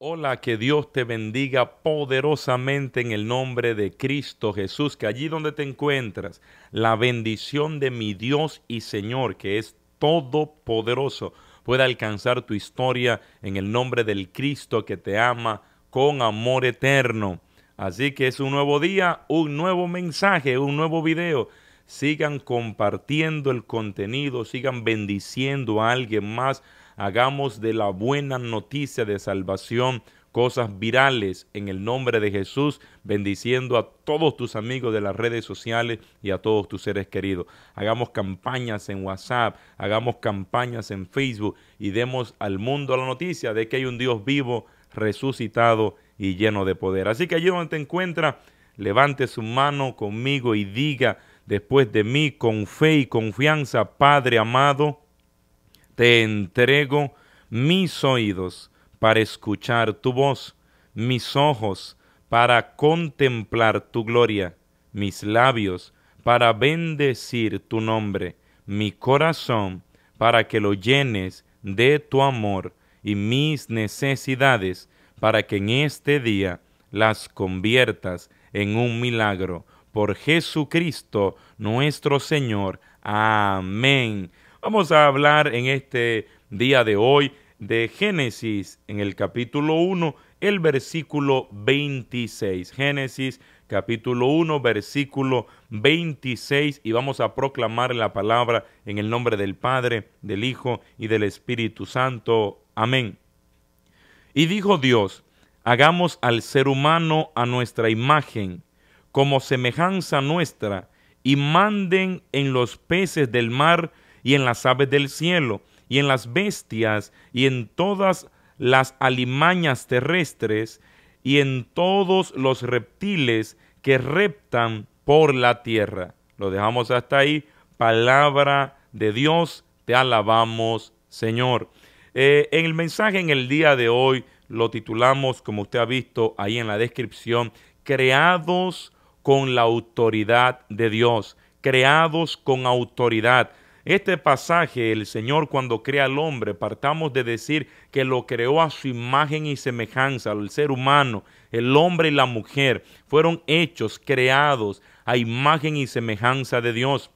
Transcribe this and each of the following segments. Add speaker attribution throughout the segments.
Speaker 1: Hola, que Dios te bendiga poderosamente en el nombre de Cristo Jesús, que allí donde te encuentras, la bendición de mi Dios y Señor, que es todopoderoso, pueda alcanzar tu historia en el nombre del Cristo que te ama con amor eterno. Así que es un nuevo día, un nuevo mensaje, un nuevo video. Sigan compartiendo el contenido, sigan bendiciendo a alguien más hagamos de la buena noticia de salvación cosas virales en el nombre de Jesús, bendiciendo a todos tus amigos de las redes sociales y a todos tus seres queridos. Hagamos campañas en WhatsApp, hagamos campañas en Facebook y demos al mundo la noticia de que hay un Dios vivo, resucitado y lleno de poder. Así que allí donde te encuentras, levante su mano conmigo y diga después de mí con fe y confianza, Padre amado, te entrego mis oídos para escuchar tu voz, mis ojos para contemplar tu gloria, mis labios para bendecir tu nombre, mi corazón para que lo llenes de tu amor y mis necesidades para que en este día las conviertas en un milagro. Por Jesucristo nuestro Señor. Amén. Vamos a hablar en este día de hoy de Génesis en el capítulo 1, el versículo 26. Génesis capítulo 1, versículo 26 y vamos a proclamar la palabra en el nombre del Padre, del Hijo y del Espíritu Santo. Amén. Y dijo Dios, hagamos al ser humano a nuestra imagen, como semejanza nuestra, y manden en los peces del mar, y en las aves del cielo, y en las bestias, y en todas las alimañas terrestres, y en todos los reptiles que reptan por la tierra. Lo dejamos hasta ahí. Palabra de Dios, te alabamos, Señor. Eh, en el mensaje en el día de hoy lo titulamos, como usted ha visto ahí en la descripción, creados con la autoridad de Dios, creados con autoridad. Este pasaje, el Señor cuando crea al hombre, partamos de decir que lo creó a su imagen y semejanza, el ser humano, el hombre y la mujer, fueron hechos, creados a imagen y semejanza de Dios.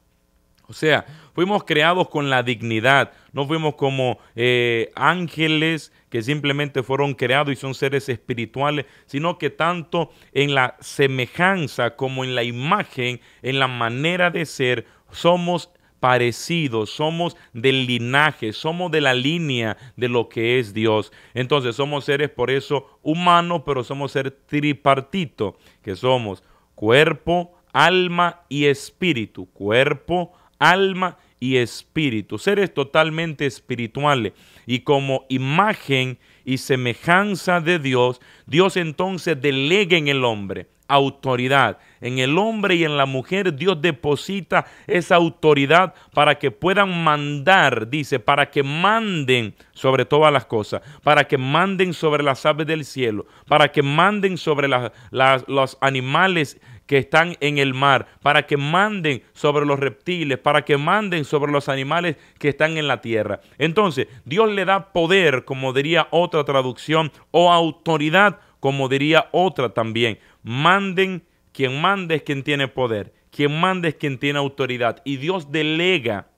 Speaker 1: O sea, fuimos creados con la dignidad, no fuimos como eh, ángeles que simplemente fueron creados y son seres espirituales, sino que tanto en la semejanza como en la imagen, en la manera de ser, somos parecidos, somos del linaje, somos de la línea de lo que es Dios. Entonces somos seres por eso humanos, pero somos seres tripartito, que somos cuerpo, alma y espíritu. Cuerpo, alma y espíritu. Seres totalmente espirituales. Y como imagen y semejanza de Dios, Dios entonces delega en el hombre autoridad. En el hombre y en la mujer Dios deposita esa autoridad para que puedan mandar, dice, para que manden sobre todas las cosas, para que manden sobre las aves del cielo, para que manden sobre los animales que están en el mar, para que manden sobre los reptiles, para que manden sobre los animales que están en la tierra. Entonces, Dios le da poder, como diría otra traducción, o autoridad, como diría otra también. Manden, quien manda es quien tiene poder, quien manda es quien tiene autoridad. Y Dios delega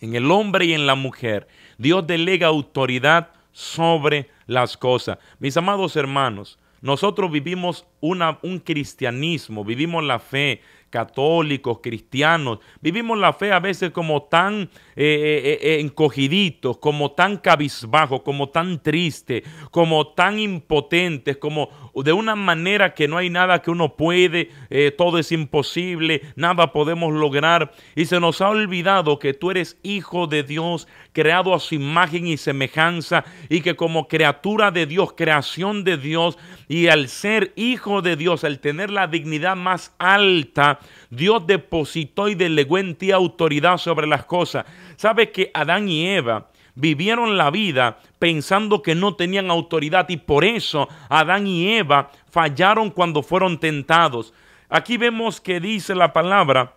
Speaker 1: en el hombre y en la mujer, Dios delega autoridad sobre las cosas. Mis amados hermanos, nosotros vivimos una, un cristianismo, vivimos la fe católicos, cristianos, vivimos la fe a veces como tan eh, eh, eh, encogiditos, como tan cabizbajos, como tan tristes, como tan impotentes, como de una manera que no hay nada que uno puede, todo es imposible, nada podemos lograr. Y se nos ha olvidado que tú eres hijo de Dios, creado a su imagen y semejanza, y que como criatura de Dios, creación de Dios, y al ser hijo de Dios, al tener la dignidad más alta, Dios depositó y delegó en ti autoridad sobre las cosas. ¿Sabe que Adán y Eva vivieron la vida pensando que no tenían autoridad y por eso Adán y Eva fallaron cuando fueron tentados? Aquí vemos que dice la palabra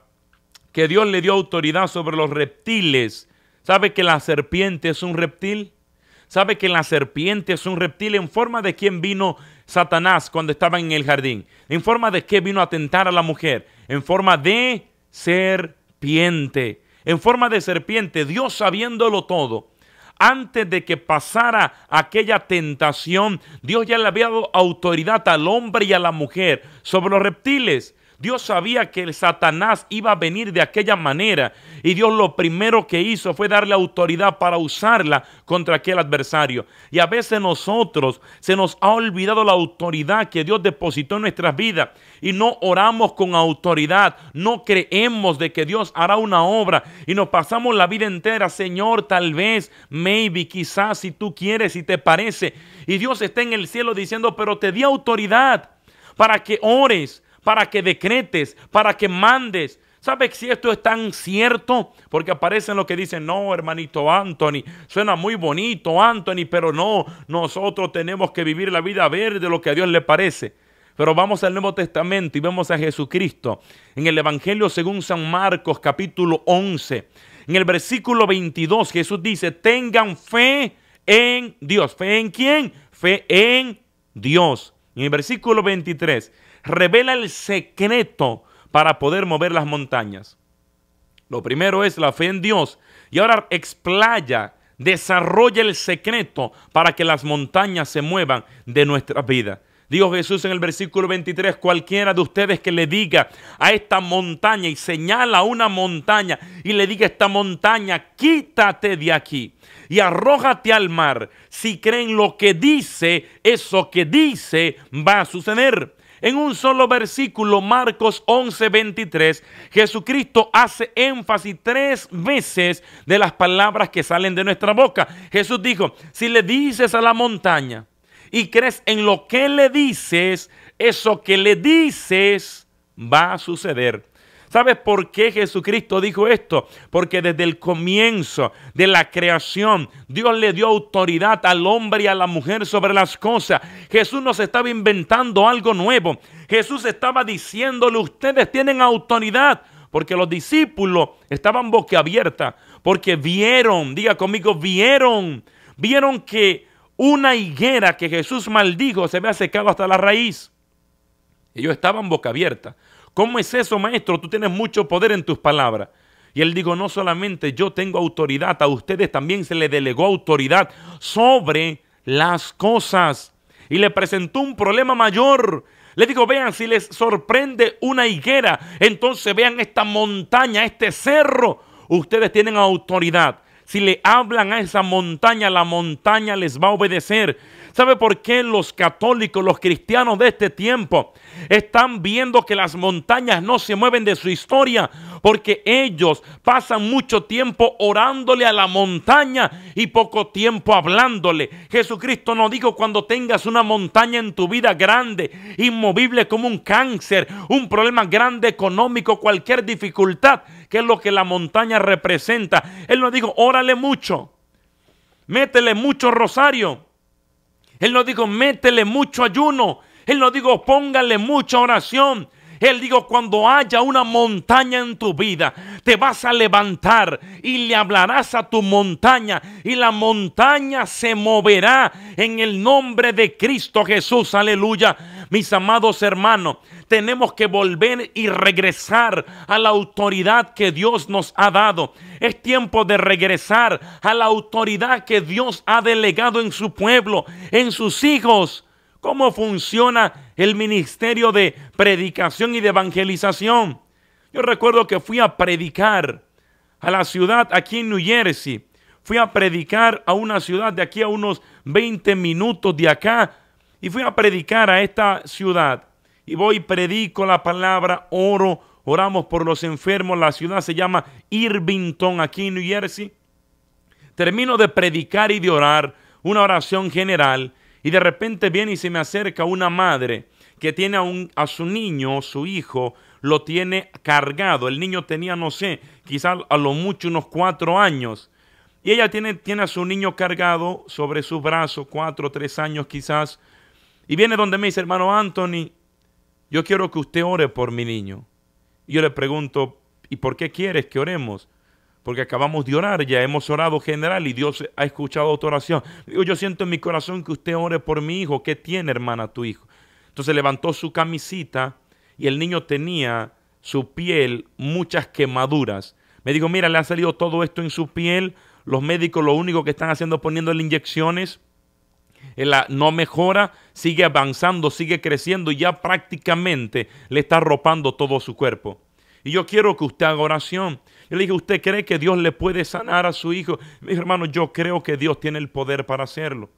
Speaker 1: que Dios le dio autoridad sobre los reptiles. ¿Sabe que la serpiente es un reptil? sabe que la serpiente es un reptil en forma de quien vino Satanás cuando estaba en el jardín. En forma de que vino a tentar a la mujer. En forma de serpiente. En forma de serpiente. Dios sabiéndolo todo. Antes de que pasara aquella tentación, Dios ya le había dado autoridad al hombre y a la mujer sobre los reptiles. Dios sabía que el Satanás iba a venir de aquella manera y Dios lo primero que hizo fue darle autoridad para usarla contra aquel adversario. Y a veces nosotros se nos ha olvidado la autoridad que Dios depositó en nuestras vidas y no oramos con autoridad, no creemos de que Dios hará una obra y nos pasamos la vida entera, Señor, tal vez, maybe, quizás, si tú quieres, si te parece. Y Dios está en el cielo diciendo, pero te di autoridad para que ores para que decretes, para que mandes. ¿Sabes si esto es tan cierto? Porque aparecen los que dicen, no, hermanito Anthony, suena muy bonito, Anthony, pero no, nosotros tenemos que vivir la vida verde de lo que a Dios le parece. Pero vamos al Nuevo Testamento y vemos a Jesucristo en el Evangelio según San Marcos capítulo 11. En el versículo 22 Jesús dice, tengan fe en Dios. ¿Fe en quién? Fe en Dios. En el versículo 23 revela el secreto para poder mover las montañas. Lo primero es la fe en Dios y ahora explaya, desarrolla el secreto para que las montañas se muevan de nuestra vida. Dijo Jesús en el versículo 23, cualquiera de ustedes que le diga a esta montaña y señala una montaña y le diga a esta montaña, quítate de aquí y arrójate al mar. Si creen lo que dice, eso que dice va a suceder. En un solo versículo, Marcos 11:23, Jesucristo hace énfasis tres veces de las palabras que salen de nuestra boca. Jesús dijo, si le dices a la montaña y crees en lo que le dices, eso que le dices va a suceder. ¿Sabes por qué Jesucristo dijo esto? Porque desde el comienzo de la creación, Dios le dio autoridad al hombre y a la mujer sobre las cosas. Jesús nos estaba inventando algo nuevo. Jesús estaba diciéndole, ustedes tienen autoridad. Porque los discípulos estaban boquiabiertas. Porque vieron, diga conmigo, vieron, vieron que una higuera que Jesús maldijo se había secado hasta la raíz. Ellos estaban boca abierta. ¿Cómo es eso, maestro? Tú tienes mucho poder en tus palabras. Y él dijo, no solamente yo tengo autoridad, a ustedes también se le delegó autoridad sobre las cosas. Y le presentó un problema mayor. Le digo, vean, si les sorprende una higuera, entonces vean esta montaña, este cerro. Ustedes tienen autoridad. Si le hablan a esa montaña, la montaña les va a obedecer. ¿Sabe por qué los católicos, los cristianos de este tiempo están viendo que las montañas no se mueven de su historia? Porque ellos pasan mucho tiempo orándole a la montaña y poco tiempo hablándole. Jesucristo nos dijo cuando tengas una montaña en tu vida grande, inmovible como un cáncer, un problema grande económico, cualquier dificultad, que es lo que la montaña representa. Él nos dijo, órale mucho, métele mucho rosario él no dijo, métele mucho ayuno. Él no dijo, póngale mucha oración. Él dijo, cuando haya una montaña en tu vida, te vas a levantar y le hablarás a tu montaña y la montaña se moverá en el nombre de Cristo Jesús. Aleluya. Mis amados hermanos, tenemos que volver y regresar a la autoridad que Dios nos ha dado. Es tiempo de regresar a la autoridad que Dios ha delegado en su pueblo, en sus hijos. ¿Cómo funciona el ministerio de predicación y de evangelización? Yo recuerdo que fui a predicar a la ciudad aquí en New Jersey. Fui a predicar a una ciudad de aquí a unos 20 minutos de acá. Y fui a predicar a esta ciudad y voy predico la palabra, oro, oramos por los enfermos. La ciudad se llama Irvington, aquí en New Jersey. Termino de predicar y de orar una oración general y de repente viene y se me acerca una madre que tiene a, un, a su niño, su hijo, lo tiene cargado. El niño tenía, no sé, quizás a lo mucho unos cuatro años. Y ella tiene, tiene a su niño cargado sobre su brazo, cuatro, tres años quizás. Y viene donde me dice, hermano Anthony, yo quiero que usted ore por mi niño. Y yo le pregunto, ¿y por qué quieres que oremos? porque acabamos de orar, ya hemos orado general y Dios ha escuchado tu oración. Digo, yo siento en mi corazón que usted ore por mi hijo. ¿Qué tiene, hermana, tu hijo? Entonces levantó su camisita y el niño tenía su piel muchas quemaduras. Me dijo, mira, le ha salido todo esto en su piel. Los médicos lo único que están haciendo es poniéndole inyecciones. No mejora, sigue avanzando, sigue creciendo ya prácticamente le está arropando todo su cuerpo. Y yo quiero que usted haga oración. Yo le dije, ¿usted cree que Dios le puede sanar a su hijo? Mi hermano, yo creo que Dios tiene el poder para hacerlo.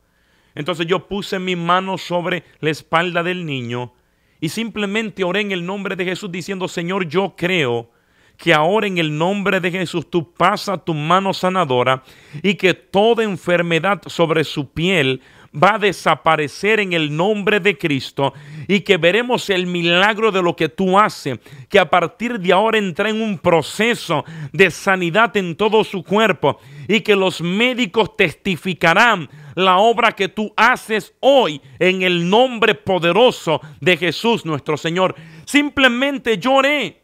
Speaker 1: Entonces yo puse mi mano sobre la espalda del niño y simplemente oré en el nombre de Jesús diciendo, Señor, yo creo que ahora en el nombre de Jesús tú pasas tu mano sanadora y que toda enfermedad sobre su piel va a desaparecer en el nombre de Cristo y que veremos el milagro de lo que tú haces, que a partir de ahora entra en un proceso de sanidad en todo su cuerpo y que los médicos testificarán la obra que tú haces hoy en el nombre poderoso de Jesús nuestro Señor. Simplemente lloré,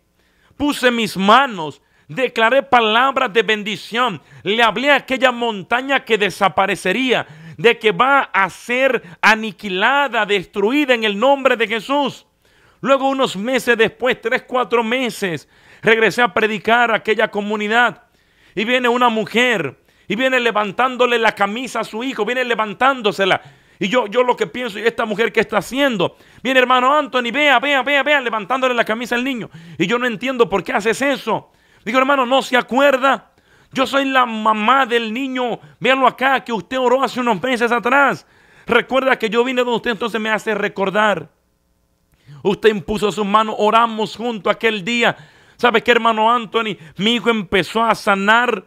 Speaker 1: puse mis manos, declaré palabras de bendición, le hablé a aquella montaña que desaparecería de que va a ser aniquilada, destruida en el nombre de Jesús. Luego unos meses después, tres, cuatro meses, regresé a predicar a aquella comunidad. Y viene una mujer y viene levantándole la camisa a su hijo, viene levantándosela. Y yo, yo lo que pienso, y esta mujer que está haciendo, viene hermano Anthony, vea, vea, vea, vea, levantándole la camisa al niño. Y yo no entiendo por qué haces eso. Digo, hermano, no se acuerda yo soy la mamá del niño, véanlo acá, que usted oró hace unos meses atrás. Recuerda que yo vine donde usted, entonces me hace recordar. Usted impuso sus manos, oramos junto aquel día. ¿Sabe qué, hermano Anthony? Mi hijo empezó a sanar,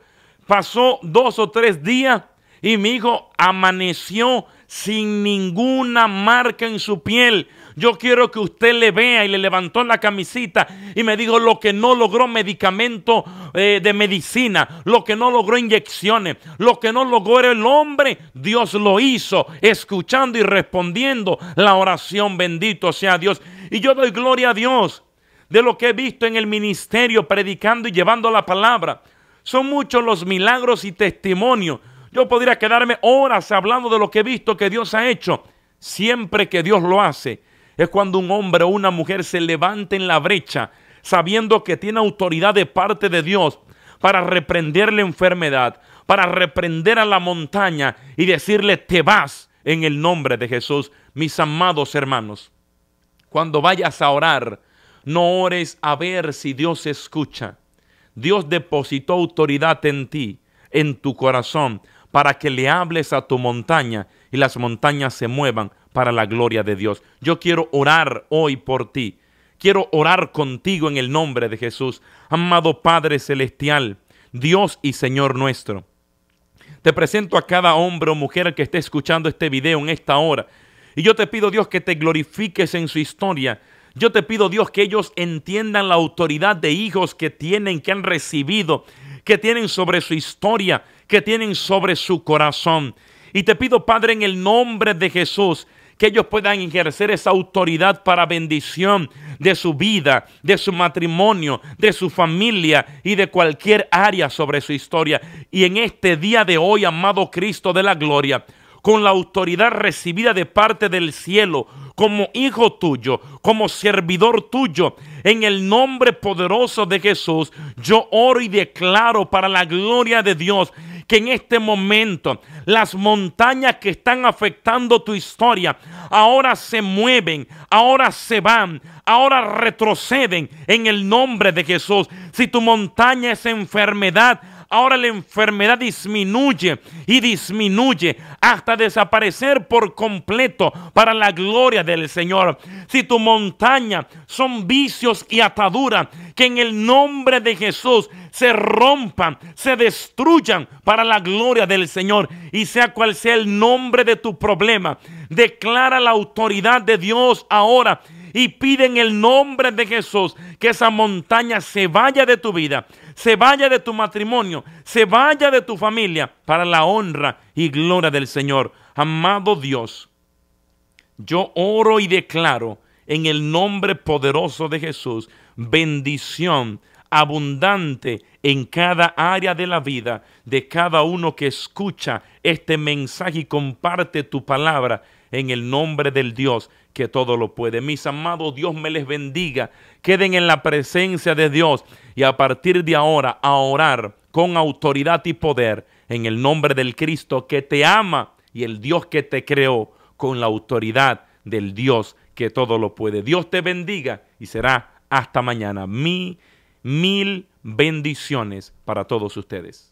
Speaker 1: pasó dos o tres días y mi hijo amaneció sin ninguna marca en su piel. Yo quiero que usted le vea y le levantó la camisita y me dijo lo que no logró medicamento eh, de medicina, lo que no logró inyecciones, lo que no logró el hombre, Dios lo hizo, escuchando y respondiendo la oración. Bendito sea Dios. Y yo doy gloria a Dios de lo que he visto en el ministerio, predicando y llevando la palabra. Son muchos los milagros y testimonios. Yo podría quedarme horas hablando de lo que he visto que Dios ha hecho. Siempre que Dios lo hace, es cuando un hombre o una mujer se levanta en la brecha sabiendo que tiene autoridad de parte de Dios para reprender la enfermedad, para reprender a la montaña y decirle te vas en el nombre de Jesús. Mis amados hermanos, cuando vayas a orar, no ores a ver si Dios escucha. Dios depositó autoridad en ti, en tu corazón, para que le hables a tu montaña y las montañas se muevan para la gloria de Dios. Yo quiero orar hoy por ti. Quiero orar contigo en el nombre de Jesús. Amado Padre Celestial, Dios y Señor nuestro. Te presento a cada hombre o mujer que esté escuchando este video en esta hora. Y yo te pido, Dios, que te glorifiques en su historia. Yo te pido, Dios, que ellos entiendan la autoridad de hijos que tienen, que han recibido, que tienen sobre su historia, que tienen sobre su corazón. Y te pido, Padre, en el nombre de Jesús, que ellos puedan ejercer esa autoridad para bendición de su vida, de su matrimonio, de su familia y de cualquier área sobre su historia. Y en este día de hoy, amado Cristo de la gloria, con la autoridad recibida de parte del cielo, como hijo tuyo, como servidor tuyo, en el nombre poderoso de Jesús, yo oro y declaro para la gloria de Dios que en este momento las montañas que están afectando tu historia ahora se mueven, ahora se van, ahora retroceden en el nombre de Jesús. Si tu montaña es enfermedad, ahora la enfermedad disminuye y disminuye hasta desaparecer por completo para la gloria del Señor. Si tu montaña son vicios y ataduras, que en el nombre de Jesús se rompan, se destruyan para la gloria del Señor. Y sea cual sea el nombre de tu problema, declara la autoridad de Dios ahora y pide en el nombre de Jesús que esa montaña se vaya de tu vida, se vaya de tu matrimonio, se vaya de tu familia para la honra y gloria del Señor. Amado Dios, yo oro y declaro en el nombre poderoso de Jesús bendición abundante en cada área de la vida de cada uno que escucha este mensaje y comparte tu palabra en el nombre del Dios que todo lo puede. Mis amados, Dios me les bendiga. Queden en la presencia de Dios y a partir de ahora a orar con autoridad y poder en el nombre del Cristo que te ama y el Dios que te creó con la autoridad del Dios que todo lo puede. Dios te bendiga y será hasta mañana. Mi mil bendiciones para todos ustedes.